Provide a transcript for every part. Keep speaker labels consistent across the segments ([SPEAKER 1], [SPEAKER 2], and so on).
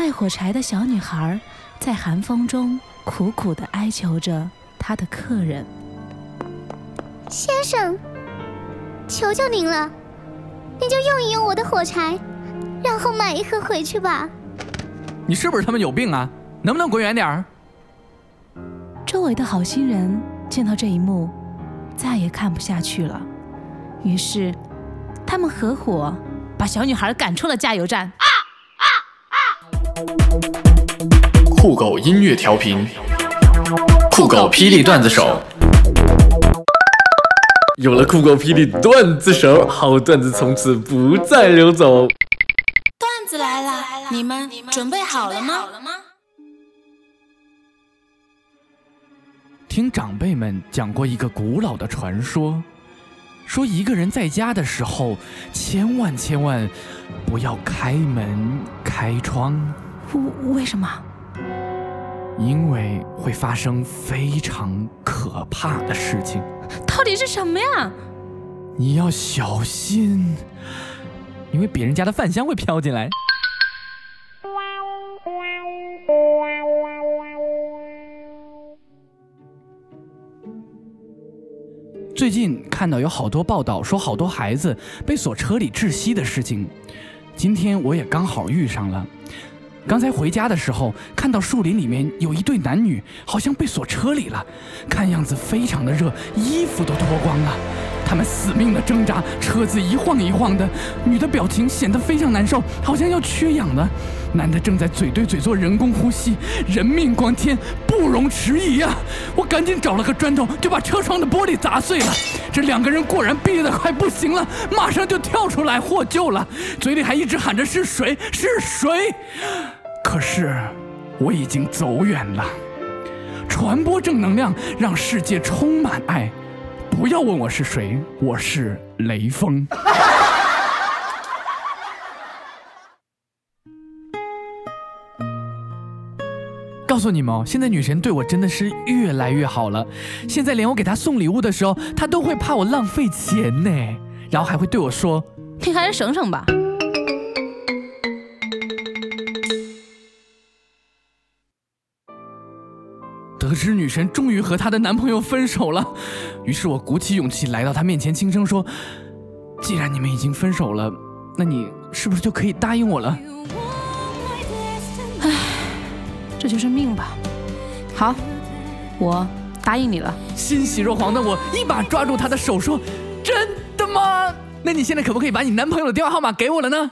[SPEAKER 1] 卖火柴的小女孩在寒风中苦苦地哀求着她的客人：“
[SPEAKER 2] 先生，求求您了，您就用一用我的火柴，然后买一盒回去吧。”
[SPEAKER 3] 你是不是他们有病啊？能不能滚远点儿？
[SPEAKER 1] 周围的好心人见到这一幕，再也看不下去了，于是他们合伙把小女孩赶出了加油站。
[SPEAKER 4] 酷狗音乐调频，酷狗霹雳段子手。有了酷狗霹雳段子手，好段子从此不再流走。
[SPEAKER 1] 段子来了，你们准备好了吗？
[SPEAKER 3] 听长辈们讲过一个古老的传说，说一个人在家的时候，千万千万不要开门开窗。
[SPEAKER 1] 为为什么？
[SPEAKER 3] 因为会发生非常可怕的事情。
[SPEAKER 1] 到底是什么呀？
[SPEAKER 3] 你要小心，因为别人家的饭香会飘进来。最近看到有好多报道，说好多孩子被锁车里窒息的事情。今天我也刚好遇上了。刚才回家的时候，看到树林里面有一对男女，好像被锁车里了，看样子非常的热，衣服都脱光了。他们死命的挣扎，车子一晃一晃的，女的表情显得非常难受，好像要缺氧了。男的正在嘴对嘴做人工呼吸，人命关天，不容迟疑呀！我赶紧找了个砖头，就把车窗的玻璃砸碎了。这两个人果然憋得快不行了，马上就跳出来获救了，嘴里还一直喊着是谁是谁。可是我已经走远了。传播正能量，让世界充满爱。不要问我是谁，我是雷锋。告诉你们哦，现在女神对我真的是越来越好了。现在连我给她送礼物的时候，她都会怕我浪费钱呢，然后还会对我说：“
[SPEAKER 1] 你还是省省吧。”
[SPEAKER 3] 得知女神终于和她的男朋友分手了，于是我鼓起勇气来到她面前，轻声说：“既然你们已经分手了，那你是不是就可以答应我了？”
[SPEAKER 1] 唉，这就是命吧。好，我答应你了。
[SPEAKER 3] 欣喜若狂的我一把抓住她的手说：“真的吗？那你现在可不可以把你男朋友的电话号码给我了呢？”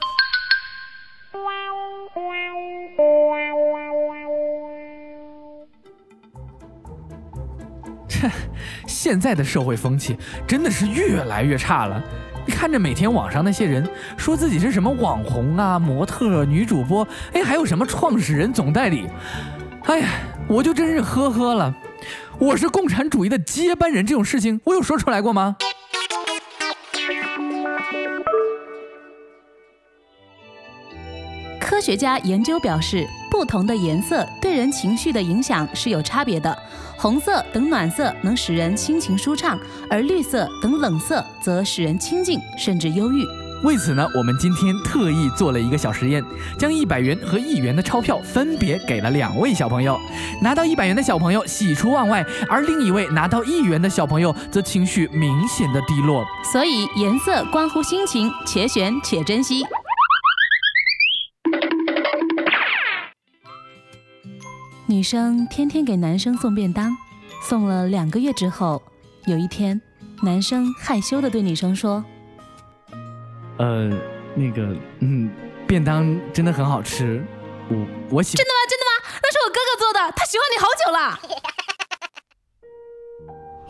[SPEAKER 3] 现在的社会风气真的是越来越差了。你看着每天网上那些人说自己是什么网红啊、模特、女主播，哎，还有什么创始人、总代理，哎呀，我就真是呵呵了。我是共产主义的接班人，这种事情我有说出来过吗？
[SPEAKER 1] 科学家研究表示，不同的颜色对人情绪的影响是有差别的。红色等暖色能使人心情舒畅，而绿色等冷色则使人清静甚至忧郁。
[SPEAKER 3] 为此呢，我们今天特意做了一个小实验，将一百元和一元的钞票分别给了两位小朋友。拿到一百元的小朋友喜出望外，而另一位拿到一元的小朋友则情绪明显的低落。
[SPEAKER 1] 所以颜色关乎心情，且选且珍惜。女生天天给男生送便当，送了两个月之后，有一天，男生害羞的对女生说：“
[SPEAKER 3] 呃，那个，嗯，便当真的很好吃，我我喜……
[SPEAKER 1] 真的吗？真的吗？那是我哥哥做的，他喜欢你好久了。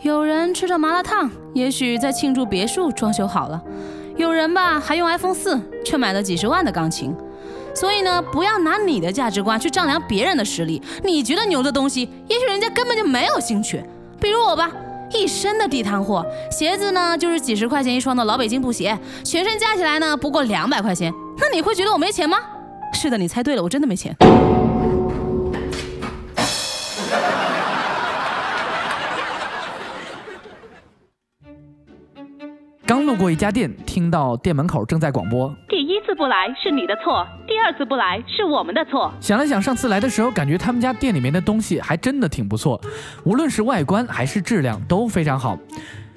[SPEAKER 1] 有人吃着麻辣烫，也许在庆祝别墅装修好了；有人吧，还用 iPhone 四，却买了几十万的钢琴。”所以呢，不要拿你的价值观去丈量别人的实力。你觉得牛的东西，也许人家根本就没有兴趣。比如我吧，一身的地摊货，鞋子呢就是几十块钱一双的老北京布鞋，全身加起来呢不过两百块钱。那你会觉得我没钱吗？是的，你猜对了，我真的没钱。
[SPEAKER 3] 刚路过一家店，听到店门口正在广播。
[SPEAKER 1] 不来是你的错，第二次不来是我们的错。
[SPEAKER 3] 想了想，上次来的时候，感觉他们家店里面的东西还真的挺不错，无论是外观还是质量都非常好。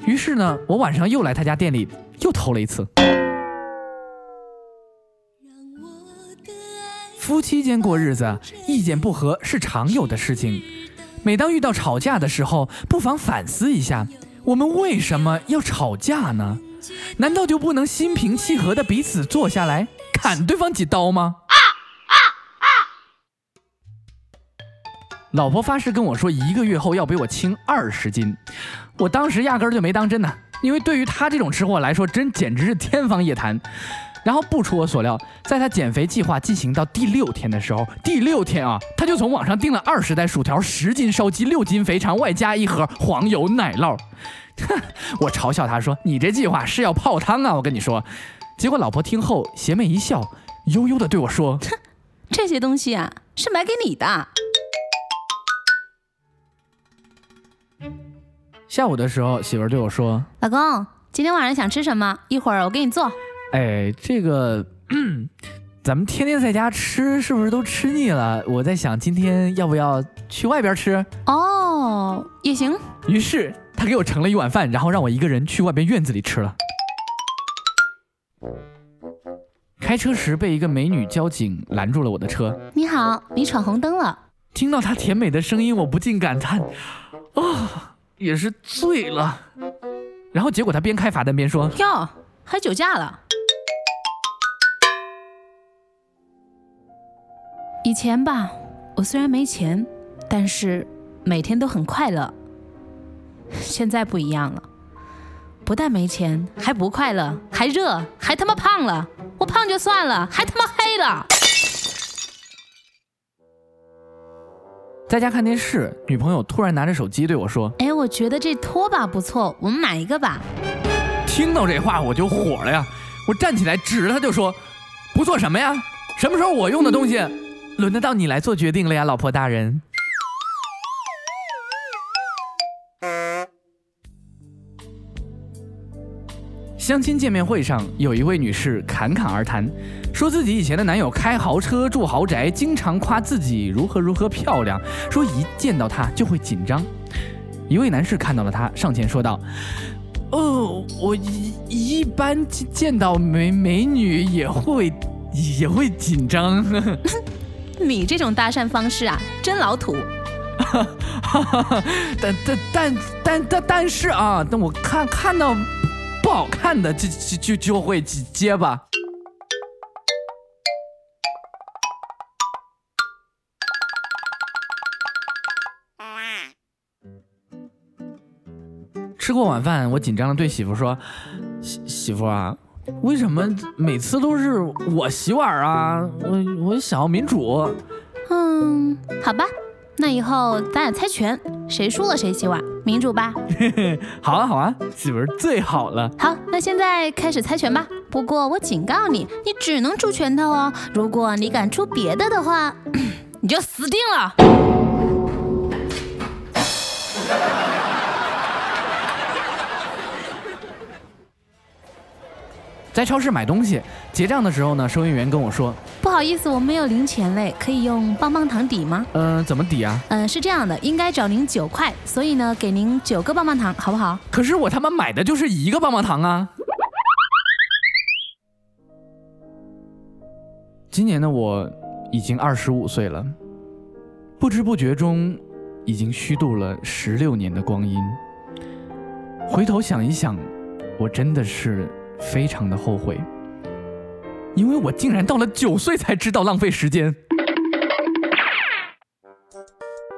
[SPEAKER 3] 于是呢，我晚上又来他家店里，又偷了一次。夫妻间过日子，意见不合是常有的事情。每当遇到吵架的时候，不妨反思一下，我们为什么要吵架呢？难道就不能心平气和的彼此坐下来砍对方几刀吗？老婆发誓跟我说，一个月后要比我轻二十斤。我当时压根儿就没当真呢，因为对于她这种吃货来说，真简直是天方夜谭。然后不出我所料，在他减肥计划进行到第六天的时候，第六天啊，他就从网上订了二十袋薯条、十斤烧鸡、六斤肥肠，外加一盒黄油奶酪。我嘲笑他说：“你这计划是要泡汤啊！”我跟你说，结果老婆听后邪魅一笑，悠悠的对我说：“
[SPEAKER 1] 这些东西啊，是买给你的。”
[SPEAKER 3] 下午的时候，媳妇儿对我说：“
[SPEAKER 1] 老公，今天晚上想吃什么？一会儿我给你做。”
[SPEAKER 3] 哎，这个，咱们天天在家吃，是不是都吃腻了？我在想，今天要不要去外边吃？
[SPEAKER 1] 哦，也行。
[SPEAKER 3] 于是。他给我盛了一碗饭，然后让我一个人去外边院子里吃了。开车时被一个美女交警拦住了我的车。
[SPEAKER 1] 你好，你闯红灯了。
[SPEAKER 3] 听到她甜美的声音，我不禁感叹：啊，也是醉了。然后结果他边开罚单边说：
[SPEAKER 1] 哟，还酒驾了。以前吧，我虽然没钱，但是每天都很快乐。现在不一样了，不但没钱，还不快乐，还热，还他妈胖了。我胖就算了，还他妈黑了。
[SPEAKER 3] 在家看电视，女朋友突然拿着手机对我说：“
[SPEAKER 1] 哎，我觉得这拖把不错，我们买一个吧。”
[SPEAKER 3] 听到这话我就火了呀！我站起来指着他就说：“不错什么呀？什么时候我用的东西，轮得到你来做决定了呀，老婆大人？”相亲见面会上，有一位女士侃侃而谈，说自己以前的男友开豪车、住豪宅，经常夸自己如何如何漂亮，说一见到他就会紧张。一位男士看到了她，上前说道：“哦，我一一般见到美美女也会也会紧张。”
[SPEAKER 1] 你这种搭讪方式啊，真老土。
[SPEAKER 3] 但但但但但但是啊，但我看看到。不好看的就就就就会结巴。吃过晚饭，我紧张的对媳妇说：“媳媳妇啊，为什么每次都是我洗碗啊？我我想要民主。”
[SPEAKER 1] 嗯，好吧。那以后咱俩猜拳，谁输了谁洗碗，民主吧。
[SPEAKER 3] 好啊好啊，媳妇儿最好了。
[SPEAKER 1] 好，那现在开始猜拳吧。不过我警告你，你只能出拳头哦。如果你敢出别的的话，你就死定了。
[SPEAKER 3] 在超市买东西结账的时候呢，收银员跟我说：“
[SPEAKER 1] 不好意思，我没有零钱嘞，可以用棒棒糖抵吗？”
[SPEAKER 3] 嗯，怎么抵啊？
[SPEAKER 1] 嗯，是这样的，应该找您九块，所以呢，给您九个棒棒糖，好不好？
[SPEAKER 3] 可是我他妈买的就是一个棒棒糖啊！今年的我已经二十五岁了，不知不觉中已经虚度了十六年的光阴。回头想一想，我真的是。非常的后悔，因为我竟然到了九岁才知道浪费时间。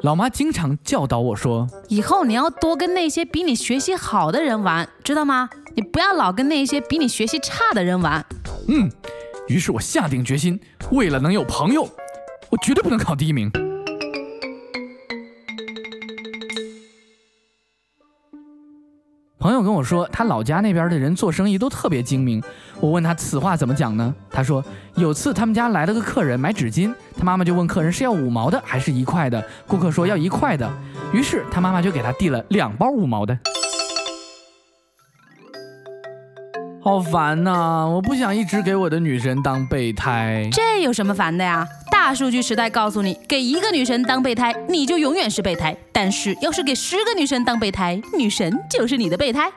[SPEAKER 3] 老妈经常教导我说：“
[SPEAKER 1] 以后你要多跟那些比你学习好的人玩，知道吗？你不要老跟那些比你学习差的人玩。”
[SPEAKER 3] 嗯，于是我下定决心，为了能有朋友，我绝对不能考第一名。跟我说，他老家那边的人做生意都特别精明。我问他此话怎么讲呢？他说有次他们家来了个客人买纸巾，他妈妈就问客人是要五毛的还是一块的。顾客说要一块的，于是他妈妈就给他递了两包五毛的。好烦呐！我不想一直给我的女神当备胎。
[SPEAKER 1] 这有什么烦的呀？大数据时代告诉你，给一个女神当备胎，你就永远是备胎；但是要是给十个女神当备胎，女神就是你的备胎。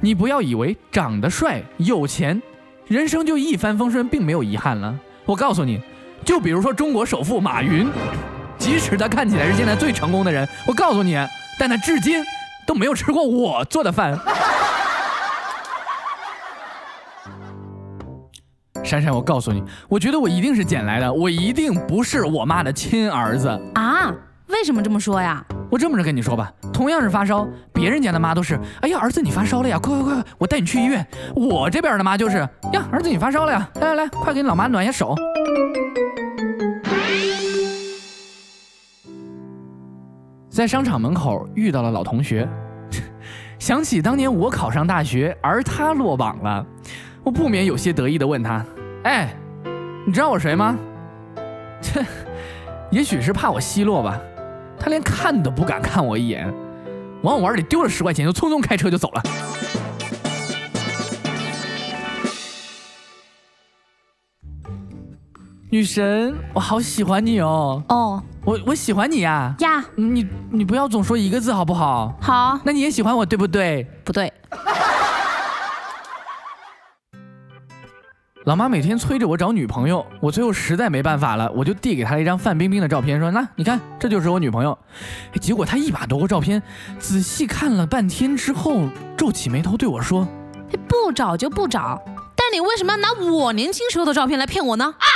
[SPEAKER 3] 你不要以为长得帅、有钱，人生就一帆风顺，并没有遗憾了。我告诉你，就比如说中国首富马云，即使他看起来是现在最成功的人，我告诉你，但他至今都没有吃过我做的饭。珊珊，我告诉你，我觉得我一定是捡来的，我一定不是我妈的亲儿子
[SPEAKER 1] 啊！为什么这么说呀？
[SPEAKER 3] 我这么着跟你说吧，同样是发烧，别人家的妈都是，哎呀，儿子你发烧了呀，快快快，我带你去医院。我这边的妈就是，呀，儿子你发烧了呀，来来来，快给你老妈暖下手。在商场门口遇到了老同学，想起当年我考上大学，而他落榜了，我不免有些得意的问他，哎，你知道我谁吗？切，也许是怕我奚落吧。他连看都不敢看我一眼，往我碗里丢了十块钱，就匆匆开车就走了。女神，我好喜欢你哦！哦，我我喜欢你呀！
[SPEAKER 1] 呀，
[SPEAKER 3] 你你不要总说一个字好不好？
[SPEAKER 1] 好，
[SPEAKER 3] 那你也喜欢我对不对？
[SPEAKER 1] 不对。
[SPEAKER 3] 老妈每天催着我找女朋友，我最后实在没办法了，我就递给她一张范冰冰的照片，说：“那你看，这就是我女朋友。”结果她一把夺过照片，仔细看了半天之后，皱起眉头对我说：“
[SPEAKER 1] 不找就不找，但你为什么要拿我年轻时候的照片来骗我呢？”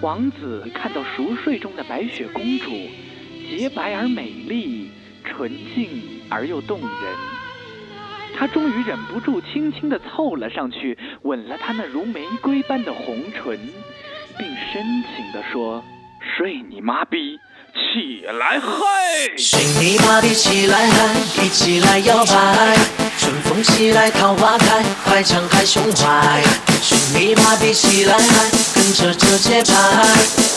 [SPEAKER 3] 王子看到熟睡中的白雪公主。洁白而美丽，纯净而又动人。他终于忍不住轻轻地凑了上去，吻了她那如玫瑰般的红唇，并深情地说：“睡你妈逼，起来嗨！
[SPEAKER 5] 睡你妈逼，起来嗨，一起来摇摆，春风袭来桃花开，快敞开胸怀。睡你妈逼，起来嗨，跟着这节拍，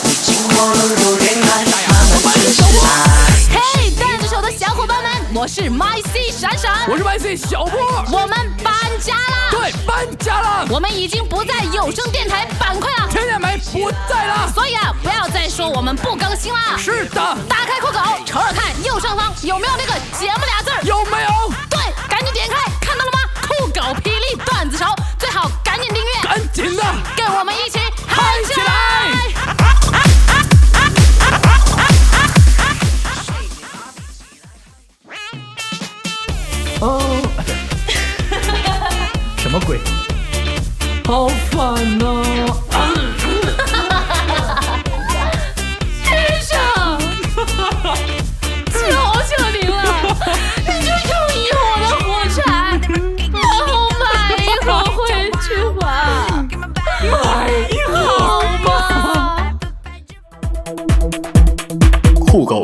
[SPEAKER 5] 你紧我融入恋爱。
[SPEAKER 1] 嘿，段子手的小伙伴们，我是 My C 闪闪，
[SPEAKER 3] 我是 My C 小波，
[SPEAKER 1] 我们搬家啦，
[SPEAKER 3] 对，搬家啦，
[SPEAKER 1] 我们已经不在有声电台板块了，
[SPEAKER 3] 天天没不在了，
[SPEAKER 1] 所以啊，不要再说我们不更新啦。
[SPEAKER 3] 是的，
[SPEAKER 1] 打开酷狗，瞅瞅看右上方有没有那个节目俩字儿？
[SPEAKER 3] 有没有？
[SPEAKER 1] 对，赶紧点开，看到了吗？酷狗霹雳段子手，最好赶紧订阅，
[SPEAKER 3] 赶紧的，